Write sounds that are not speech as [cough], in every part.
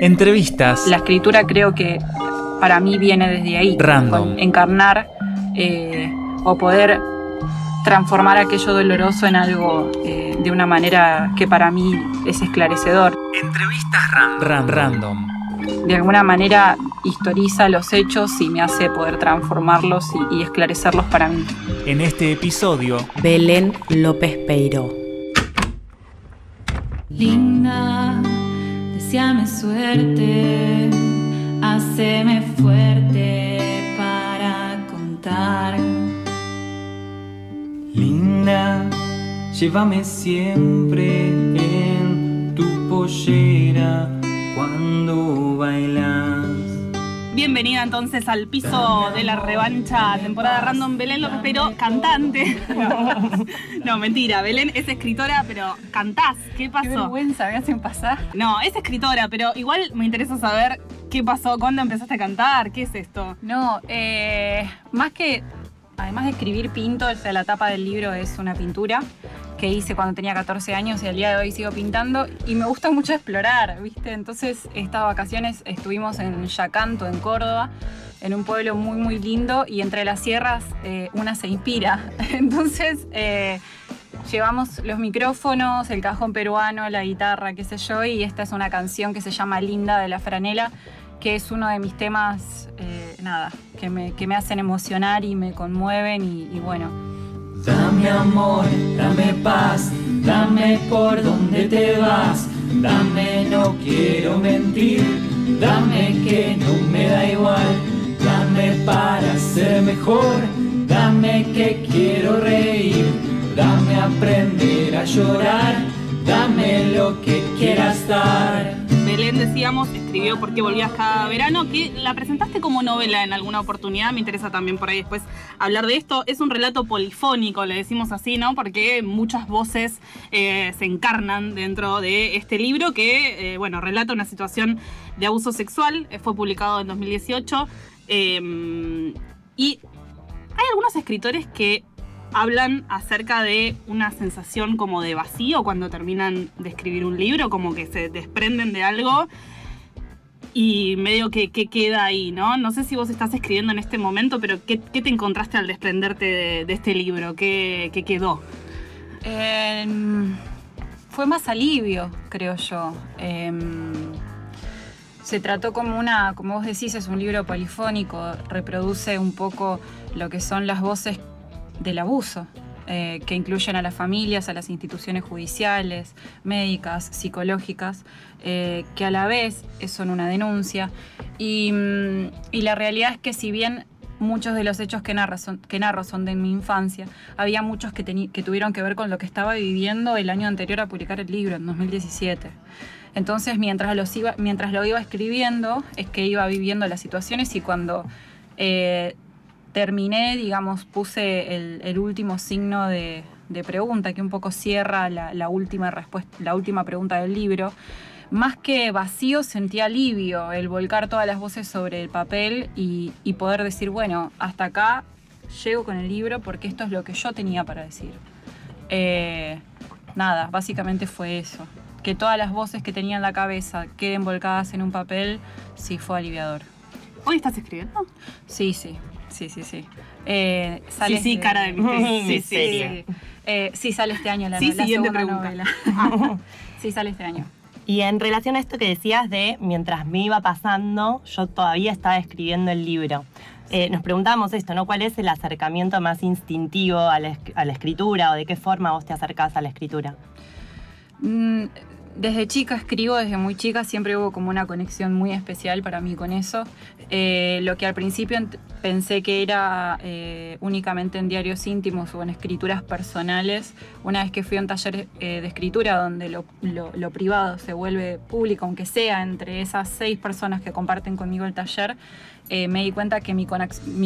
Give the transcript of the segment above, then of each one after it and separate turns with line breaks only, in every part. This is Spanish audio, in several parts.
Entrevistas.
La escritura creo que para mí viene desde ahí.
Random.
encarnar eh, o poder transformar aquello doloroso en algo eh, de una manera que para mí es esclarecedor.
Entrevistas random. random.
De alguna manera historiza los hechos y me hace poder transformarlos y, y esclarecerlos para mí.
En este episodio,
Belén López Peiro.
Linda, deseame suerte, haceme fuerte para contar.
Linda, llévame siempre en tu pollera cuando bailas.
Bienvenida entonces al piso de la revancha, temporada random Belén López Pero, cantante. [laughs] No, mentira, Belén es escritora, pero cantás. ¿Qué
Qué
pasó?
vergüenza me hacen pasar.
No, es escritora, pero igual me interesa saber qué pasó, cuándo empezaste a cantar, qué es esto.
No, eh, más que, además de escribir pinto, o sea, la tapa del libro es una pintura que hice cuando tenía 14 años y al día de hoy sigo pintando y me gusta mucho explorar, ¿viste? Entonces, estas vacaciones estuvimos en Yacanto, en Córdoba, en un pueblo muy, muy lindo y entre las sierras eh, una se inspira. [laughs] Entonces, eh, llevamos los micrófonos, el cajón peruano, la guitarra, qué sé yo, y esta es una canción que se llama Linda de la Franela, que es uno de mis temas, eh, nada, que me, que me hacen emocionar y me conmueven y, y bueno.
Dame amor, dame paz, dame por donde te vas, dame no quiero mentir, dame que no me da igual, dame para ser mejor, dame que quiero reír, dame aprender a llorar, dame lo que quieras dar.
Belén, decíamos, escribió ¿Por qué volvías cada verano? Que la presentaste como novela en alguna oportunidad. Me interesa también por ahí después hablar de esto. Es un relato polifónico, le decimos así, ¿no? Porque muchas voces eh, se encarnan dentro de este libro que, eh, bueno, relata una situación de abuso sexual. Eh, fue publicado en 2018. Eh, y hay algunos escritores que hablan acerca de una sensación como de vacío cuando terminan de escribir un libro, como que se desprenden de algo y medio que, que queda ahí, ¿no? No sé si vos estás escribiendo en este momento, pero ¿qué, te encontraste al desprenderte de, este libro? ¿Qué, qué quedó?
Em, fue más alivio, creo yo. Em, se trató como una, como vos decís, es un libro polifónico, reproduce un poco lo que son las voces del abuso, eh, que incluyen a las familias, a las instituciones judiciales, médicas, psicológicas, eh, que a la vez son una denuncia. Y, mm, y la realidad es que si bien muchos de los hechos que narro son, que narro son de mi infancia, había muchos que, que tuvieron que ver con lo que estaba viviendo el año anterior a publicar el libro, en 2017. Entonces, mientras, los iba, mientras lo iba escribiendo, es que iba viviendo las situaciones y cuando eh, terminé, digamos, puse el, el último signo de, de pregunta, que un poco cierra la, la última respuesta, la última pregunta del libro. Más que vacío, sentí alivio, el volcar todas las voces sobre el papel y, y poder decir, bueno, hasta acá llego con el libro porque esto es lo que yo tenía para decir. Eh, nada, básicamente fue eso. Que todas las voces que tenía en la cabeza queden volcadas en un papel, sí fue aliviador.
¿Hoy estás escribiendo?
Sí, sí, sí, sí, sí. Eh, sale
Sí, sí,
este-
cara de misterio.
Sí, sí, sí. Eh, sí, sale este año la,
Sí,
la
siguiente
segunda
pregunta.
novela. [laughs] sí, sale este año.
Y en relación a esto que decías de mientras me iba pasando, yo todavía estaba escribiendo el libro. Eh, nos preguntábamos esto, ¿no? ¿Cuál es el acercamiento más instintivo a la, esc- a la escritura o de qué forma vos te acercás a la escritura?
Mm, Desde chica escribo, desde muy chica siempre hubo como una conexión muy especial para mí con eso. Eh, lo que al principio pensé que era eh, únicamente en diarios íntimos o en escrituras personales, una vez que fui a un taller eh, de escritura donde lo, privado se vuelve público, aunque sea entre esas seis personas que comparten conmigo el taller, me di cuenta que mi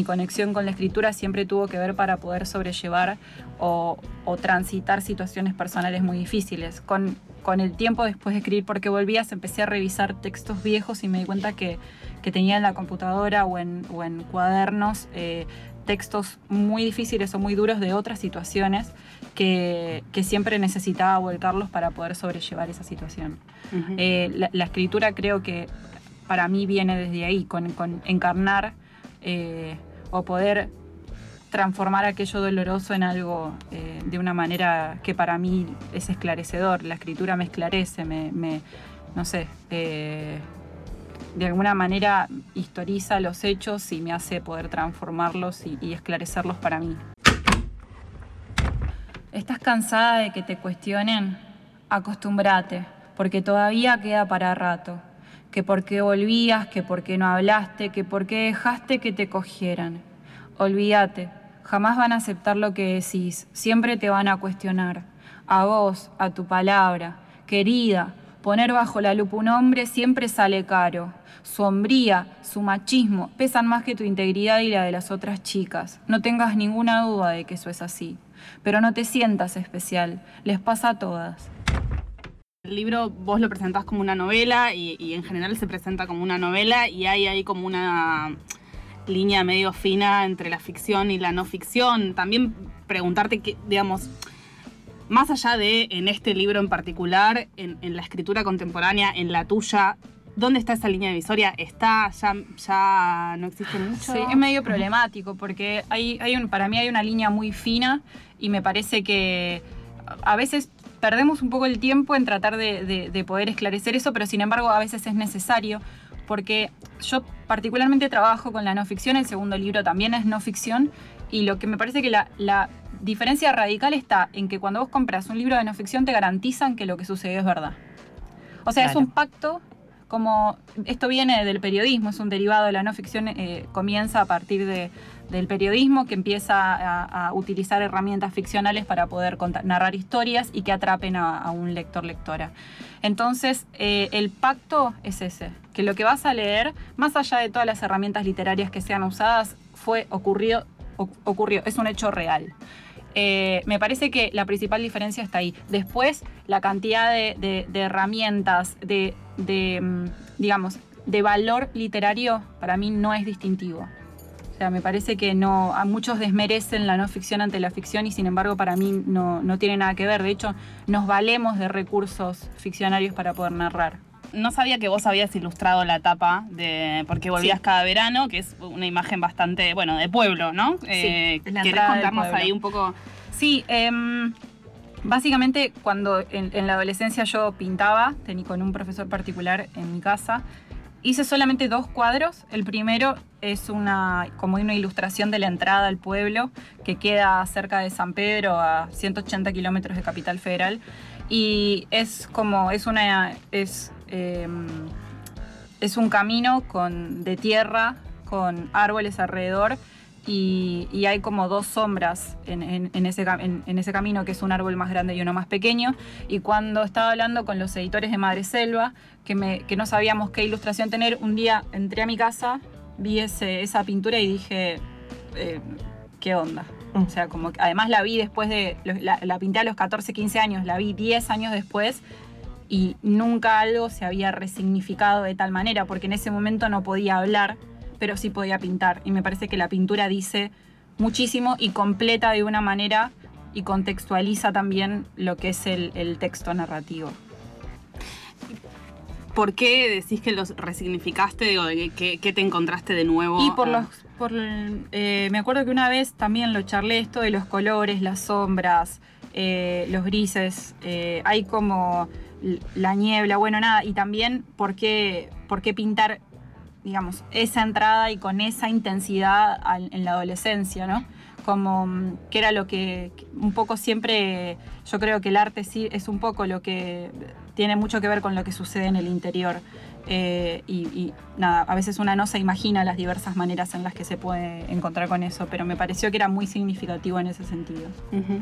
conexión con la escritura siempre tuvo que ver para poder sobrellevar o, o transitar situaciones personales muy difíciles. Con, con el tiempo después de escribir Porque Volvías, empecé a revisar textos viejos y me di cuenta que, que tenía en la computadora o en, o en cuadernos eh, textos muy difíciles o muy duros de otras situaciones que, que siempre necesitaba volcarlos para poder sobrellevar esa situación. Eh, la, la escritura creo que para mí viene desde ahí, con, con encarnar eh, o poder transformar aquello doloroso en algo eh, de una manera que para mí es esclarecedor. La escritura me esclarece, me, no sé, eh, de alguna manera historiza los hechos y me hace poder transformarlos y, y esclarecerlos para mí. ¿Estás cansada de que te cuestionen? Acostúmbrate, porque todavía queda para rato. Que por qué volvías, que por qué no hablaste, que por qué dejaste que te cogieran. Olvídate, jamás van a aceptar lo que decís, siempre te van a cuestionar. A vos, a tu palabra. Querida, poner bajo la lupa un hombre siempre sale caro. Su hombría, su machismo, pesan más que tu integridad y la de las otras chicas. No tengas ninguna duda de que eso es así. Pero no te sientas especial, les pasa a todas.
El libro vos lo presentás como una novela y, y en general se presenta como una novela y hay ahí como una línea medio fina entre la ficción y la no ficción. También preguntarte que, digamos, más allá de en este libro en particular, en, la escritura contemporánea, en la tuya, ¿dónde está esa línea divisoria? ¿Está? ¿Ya, ya no existe mucho?
Sí, es medio problemático porque hay, hay un, para mí hay una línea muy fina y me parece que a veces perdemos un poco el tiempo en tratar de poder esclarecer eso, pero sin embargo a veces es necesario porque yo particularmente trabajo con la no ficción, el segundo libro también es no ficción y lo que me parece que la, la diferencia radical está en que cuando vos compras un libro de no ficción te garantizan que lo que sucedió es verdad. O sea, es un pacto como esto viene del periodismo, es un derivado de la no ficción, eh, comienza a partir de- del periodismo que empieza a, utilizar herramientas ficcionales para poder contar- narrar historias y que atrapen a, un lector-lectora. Entonces, eh, el pacto es ese, que lo que vas a leer, más allá de todas las herramientas literarias que sean usadas, fue ocurrió, o- ocurrió, es un hecho real. Eh, me parece que la principal diferencia está ahí. Después, la cantidad de, herramientas, de, de, mm, digamos, de valor literario, para mí no es distintivo. O sea, me parece que no, a muchos desmerecen la no ficción ante la ficción y sin embargo para mí no, no tiene nada que ver. De hecho, nos valemos de recursos ficcionarios para poder narrar.
No sabía que vos habías ilustrado la tapa de Porque volvías
Sí.
cada verano, que es una imagen bastante, bueno, de pueblo, ¿no? Eh,
es la
¿Querés contarnos ahí un poco?
Sí, em, básicamente cuando en, en la adolescencia yo pintaba, tenía con un profesor particular en mi casa, hice solamente dos cuadros. El primero es una, como una ilustración de la entrada al pueblo que queda cerca de San Pedro, a 180 kilómetros de Capital Federal. Y es como, es una, es, em, es un camino con, de tierra con árboles alrededor y, y hay como dos sombras en, en- en ese, en camino, que es un árbol más grande y uno más pequeño. Y cuando estaba hablando con los editores de Madre Selva, que, me, que no sabíamos qué ilustración tener, un día entré a mi casa, vi ese- esa pintura y dije, eh, ¿qué onda? O sea, como que además la vi después de, la, la pinté a los 14, 15 años, la vi 10 años después y nunca algo se había resignificado de tal manera, porque en ese momento no podía hablar, pero sí podía pintar. Y me parece que la pintura dice muchísimo y completa de una manera y contextualiza también lo que es el, el texto narrativo.
¿Por qué decís que los resignificaste? ¿qué, te encontraste de nuevo?
Y por
Ah,
los. Por, eh, me acuerdo que una vez también lo charlé esto de los colores, las sombras, eh, los grises. eh, hay como la niebla, bueno, nada. Y también por qué, por qué pintar, digamos, esa entrada y con esa intensidad al- en la adolescencia, ¿no? Como mm, que era lo que un poco siempre. Yo creo que el arte sí es un poco lo que tiene mucho que ver con lo que sucede en el interior. Eh, y, y nada, a veces una no se imagina las diversas maneras en las que se puede encontrar con eso, pero me pareció que era muy significativo en ese sentido.
ujú.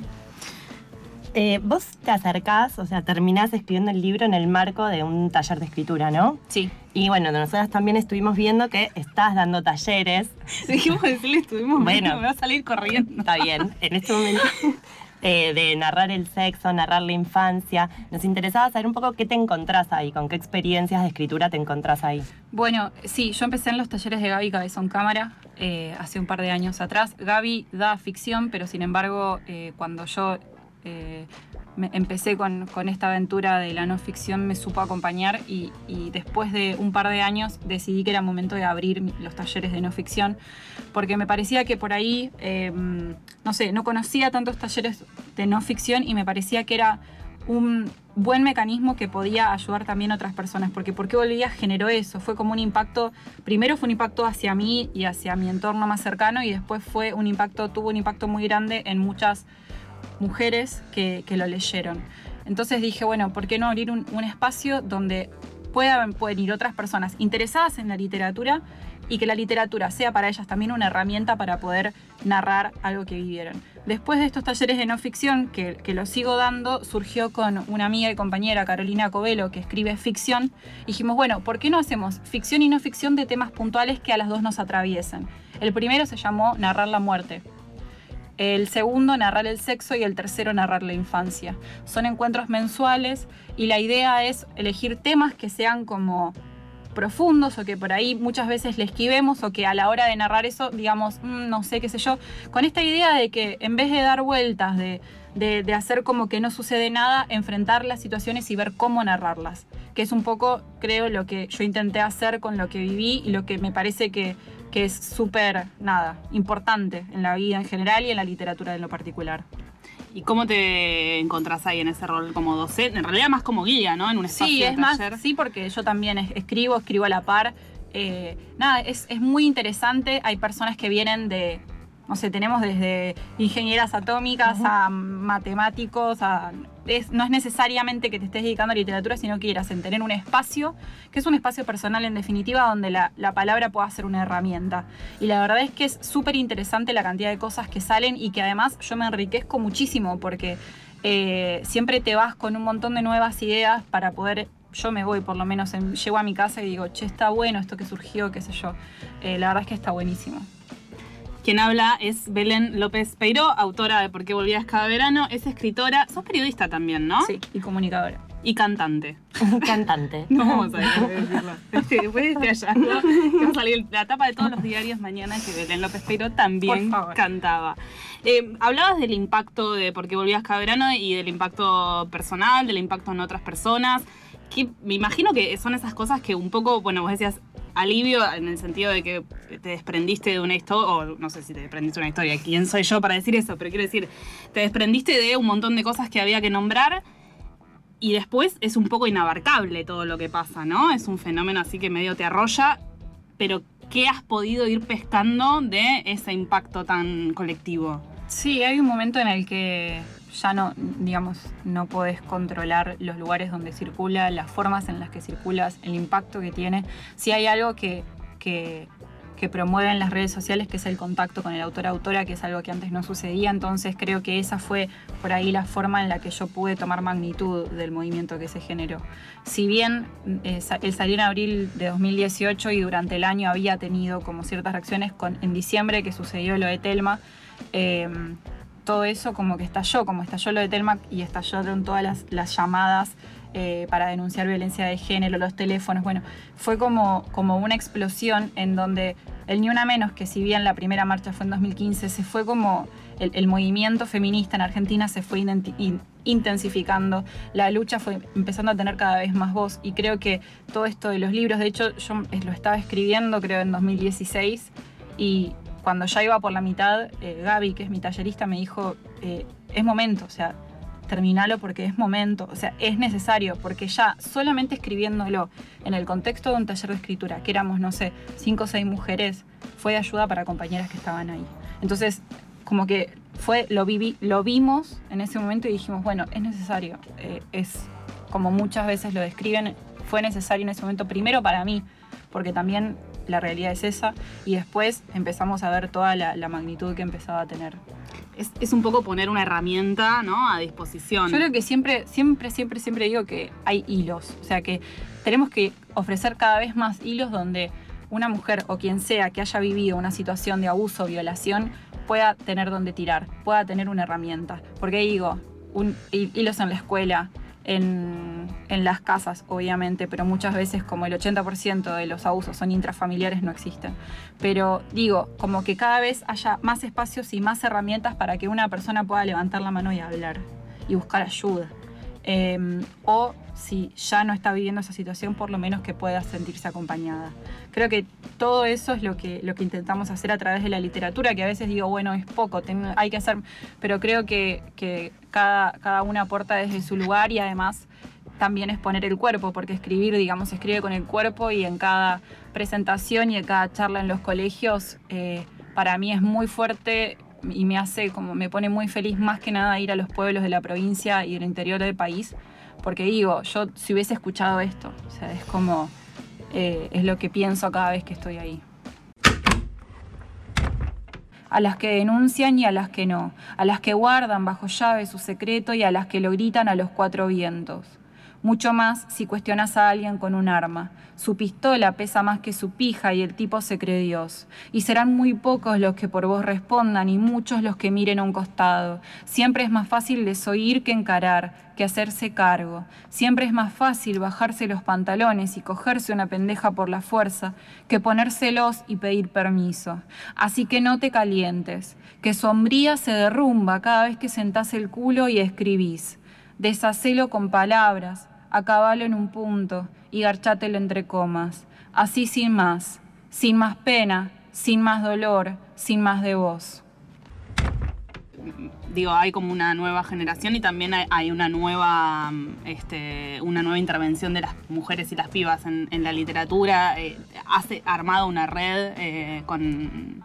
Eh, vos te acercás, o sea, terminás escribiendo el libro en el marco de un taller de escritura, ¿no?
Sí.
Y bueno, nosotras también estuvimos viendo que estás dando talleres. [laughs]
Dijimos decirle, estuvimos
Bueno.
bueno, me va a salir corriendo.
Está bien, en este momento. [laughs] eh, de narrar el sexo, narrar la infancia. Nos interesaba saber un poco qué te encontrás ahí, con qué experiencias de escritura te encontrás ahí.
Bueno, sí, yo empecé en los talleres de Gaby Cabezón Cámara eh, hace un par de años atrás. Gaby da ficción, pero sin embargo, eh, cuando yo eh, me- empecé con, con esta aventura de la no ficción, me supo acompañar y, y después de un par de años decidí que era momento de abrir los talleres de no ficción, porque me parecía que por ahí, eh, no sé, no conocía tantos talleres de no ficción y me parecía que era un buen mecanismo que podía ayudar también a otras personas, porque ¿por qué Bolivia generó eso? Fue como un impacto, primero fue un impacto hacia mí y hacia mi entorno más cercano y después fue un impacto, tuvo un impacto muy grande en muchas mujeres que, lo leyeron. Entonces dije, bueno, ¿por qué no abrir un, espacio donde puedan, pueden ir otras personas interesadas en la literatura y que la literatura sea para ellas también una herramienta para poder narrar algo que vivieron. Después de estos talleres de no ficción, que, que los sigo dando, surgió con una amiga y compañera, Carolina Covelo, que escribe ficción. Dijimos, bueno, ¿por qué no hacemos ficción y no ficción de temas puntuales que a las dos nos atraviesen? El primero se llamó Narrar la muerte. El segundo, narrar el sexo y el tercero, narrar la infancia. Son encuentros mensuales y la idea es elegir temas que sean como profundos o que por ahí muchas veces le esquivemos o que a la hora de narrar eso digamos, "Mm, no sé, qué sé yo, con esta idea de que en vez de dar vueltas, de, de- de hacer como que no sucede nada, enfrentar las situaciones y ver cómo narrarlas, que es un poco, creo, lo que yo intenté hacer con lo que viví y lo que me parece que, que es súper, nada, importante en la vida en general y en la literatura en lo particular.
¿Y cómo te encontrás ahí en ese rol como docente? En realidad más como guía, ¿no? En un espacio
Sí,
de
es más, sí, porque yo también es- escribo, escribo a la par. Eh, nada, es, es muy interesante. Hay personas que vienen de, no sé, tenemos desde ingenieras atómicas a matemáticos, a, no es necesariamente que te estés dedicando a literatura, sino que quieras en tener un espacio, que es un espacio personal en definitiva, donde la, la palabra pueda ser una herramienta. Y la verdad es que es súper interesante la cantidad de cosas que salen y que además yo me enriquezco muchísimo porque eh, siempre te vas con un montón de nuevas ideas para poder, yo me voy por lo menos, en- llego a mi casa y digo, che, está bueno esto que surgió, qué sé yo. Eh, la verdad es que está buenísimo.
Quien habla es Belén López Peiró, autora de Por qué volvías cada verano. Es escritora, sos periodista también, ¿no?
Sí, y comunicadora.
Y cantante. [laughs]
Cantante. [laughs]
No vamos a dejar de decirlo. Este, Después de este hallazgo, que va a salir la tapa de todos los diarios mañana que Belén López Peiró también cantaba. Eh, hablabas del impacto de Por qué volvías cada verano y del impacto personal, del impacto en otras personas. Que me imagino que son esas cosas que un poco, bueno, vos decías alivio en el sentido de que te desprendiste de una historia, o no sé si te desprendiste de una historia, quién soy yo para decir eso, pero quiero decir, te desprendiste de un montón de cosas que había que nombrar y después es un poco inabarcable todo lo que pasa, ¿no? Es un fenómeno así que medio te arrolla, pero ¿qué has podido ir pescando de ese impacto tan colectivo?
Sí, hay un momento en el que ya no, digamos, no podés controlar los lugares donde circula, las formas en las que circulas, el impacto que tiene. Si hay algo que, que, que promueven las redes sociales, que es el contacto con el autor-autora, que es algo que antes no sucedía, entonces creo que esa fue por ahí la forma en la que yo pude tomar magnitud del movimiento que se generó. Si bien eh, sa- él salió en abril de 2018 y durante el año había tenido como ciertas reacciones, con, en diciembre que sucedió lo de Telma, eh, todo eso como que estalló, como estalló lo de Telma y estallaron todas las, llamadas eh, para denunciar violencia de género, los teléfonos, bueno, fue como, como una explosión en donde el Ni Una Menos, que si bien la primera marcha fue en 2015, se fue como el, movimiento feminista en Argentina se fue intensificando, la lucha fue empezando a tener cada vez más voz y creo que todo esto de los libros, de hecho yo lo estaba escribiendo creo en 2016 y cuando ya iba por la mitad, eh, Gaby, que es mi tallerista, me dijo, eh, es momento, o sea, terminalo porque es momento, o sea, es necesario, porque ya solamente escribiéndolo en el contexto de un taller de escritura, que éramos, no sé, cinco o seis mujeres, fue de ayuda para compañeras que estaban ahí. Entonces, como que fue, lo, viví, lo vimos en ese momento y dijimos, bueno, es necesario, eh, es como muchas veces lo describen, fue necesario en ese momento, primero para mí, porque también la realidad es esa, y después empezamos a ver toda la, la magnitud que empezaba a tener.
Es, es un poco poner una herramienta, ¿no? A disposición.
Yo creo que siempre, siempre, siempre, siempre digo que hay hilos. O sea que tenemos que ofrecer cada vez más hilos donde una mujer o quien sea que haya vivido una situación de abuso o violación pueda tener donde tirar, pueda tener una herramienta. Porque digo, un, hilos en la escuela, en, en, las casas, obviamente, pero muchas veces como el 80% de los abusos son intrafamiliares no existen. Pero digo, como que cada vez haya más espacios y más herramientas para que una persona pueda levantar la mano y hablar y buscar ayuda. Eh, o si ya no está viviendo esa situación, por lo menos que pueda sentirse acompañada. Creo que todo eso es lo que, lo que intentamos hacer a través de la literatura, que a veces digo, bueno, es poco, hay que hacer, pero creo que, que cada, cada una aporta desde su lugar y además también es poner el cuerpo, porque escribir, digamos, escribe con el cuerpo y en cada presentación y en cada charla en los colegios, eh, para mí es muy fuerte y me hace como me pone muy feliz más que nada ir a los pueblos de la provincia y del interior del país porque digo, yo si hubiese escuchado esto, o sea, es como, eh, es lo que pienso cada vez que estoy ahí. A las que denuncian y a las que no, a las que guardan bajo llave su secreto y a las que lo gritan a los cuatro vientos mucho más si cuestionas a alguien con un arma. Su pistola pesa más que su pija y el tipo se cree Dios. Y serán muy pocos los que por vos respondan y muchos los que miren a un costado. Siempre es más fácil desoír que encarar, que hacerse cargo. Siempre es más fácil bajarse los pantalones y cogerse una pendeja por la fuerza que ponérselos y pedir permiso. Así que no te calientes, que sombría se derrumba cada vez que sentás el culo y escribís. Deshacelo con palabras, acabalo en un punto y garchátelo entre comas, así sin más, sin más pena, sin más dolor, sin más de vos.
Digo, hay como una nueva generación y también hay, una nueva este, una nueva intervención de las mujeres y las pibas en, la literatura. Eh, hace armado una red eh, con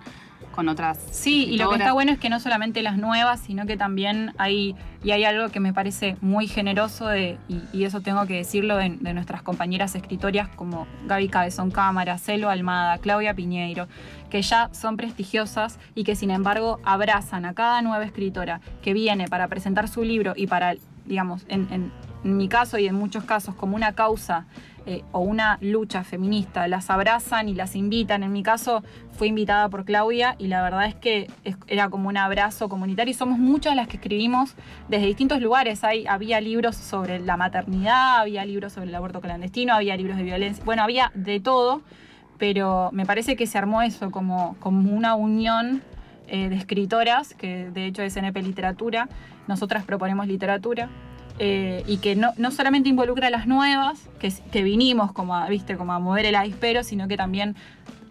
con otras.
Sí, y lo que está bueno es que no solamente las nuevas, sino que también hay, y hay algo que me parece muy generoso, de, y, eso tengo que decirlo, de, nuestras compañeras escritorias como Gaby Cabezón Cámara, Celo Almada, Claudia Piñeiro, que ya son prestigiosas y que sin embargo abrazan a cada nueva escritora que viene para presentar su libro y para, digamos, en, en mi caso y en muchos casos como una causa eh, o una lucha feminista, las abrazan y las invitan. En mi caso fui invitada por Claudia y la verdad es que era como un abrazo comunitario. Y somos muchas las que escribimos desde distintos lugares. Hay, había libros sobre la maternidad, había libros sobre el aborto clandestino, había libros de violencia, bueno, había de todo, pero me parece que se armó eso como, como una unión eh, de escritoras, que de hecho es NP Literatura, nosotras proponemos literatura eh, y que no, no, solamente involucra a las nuevas, que, que vinimos como a, ¿viste? como a mover el avispero, sino que también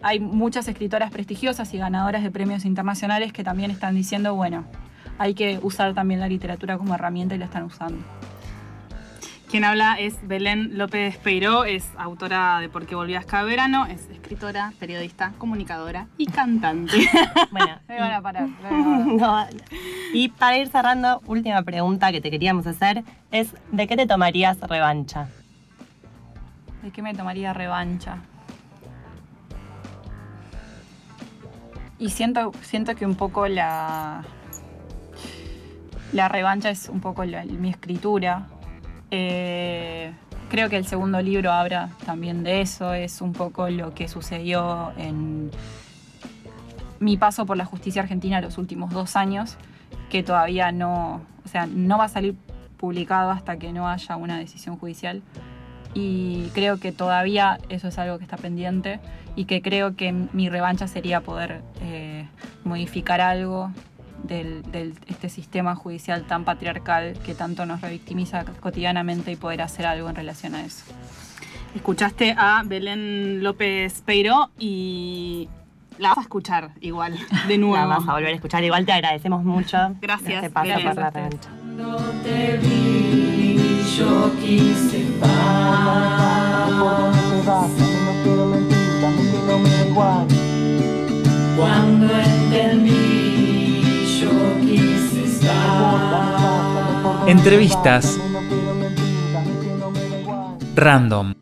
hay muchas escritoras prestigiosas y ganadoras de premios internacionales que también están diciendo, bueno, hay que usar también la literatura como herramienta y la están usando.
Quien habla es Belén López Peiró, es autora de Por qué volvías cada verano, es escritora, periodista, comunicadora y cantante. [laughs]
Bueno,
me van a parar.
y para ir cerrando, última pregunta que te queríamos hacer es, ¿de qué te tomarías revancha?
¿De qué me tomaría revancha? Y siento, siento que un poco la, la revancha es un poco mi escritura, eh, creo que el segundo libro habla también de eso, es un poco lo que sucedió en mi paso por la justicia argentina los últimos dos años, que todavía no, o sea, no va a salir publicado hasta que no haya una decisión judicial. Y creo que todavía eso es algo que está pendiente y que creo que mi revancha sería poder eh, modificar algo del, este sistema judicial tan patriarcal que tanto nos revictimiza cotidianamente y poder hacer algo en relación a eso.
Escuchaste a Belén López Peiro y la vas a escuchar igual, de [laughs] nuevo.
La vas a volver a escuchar. Igual te agradecemos mucho.
Gracias.
Este paso por la revancha.
te vi, yo quise Cuando entendí
Entrevistas. Random.